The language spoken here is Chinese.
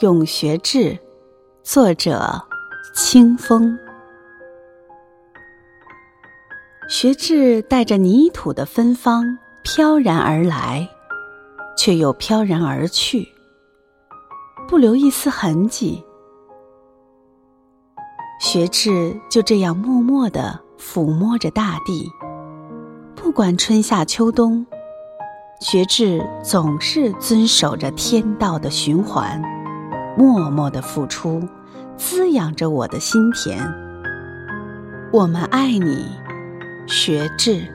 咏学志，作者清风。学志带着泥土的芬芳飘然而来，却又飘然而去，不留一丝痕迹。学志就这样默默地抚摸着大地，不管春夏秋冬，学志总是遵守着天道的循环。默默的付出，滋养着我的心田。我们爱你，学智。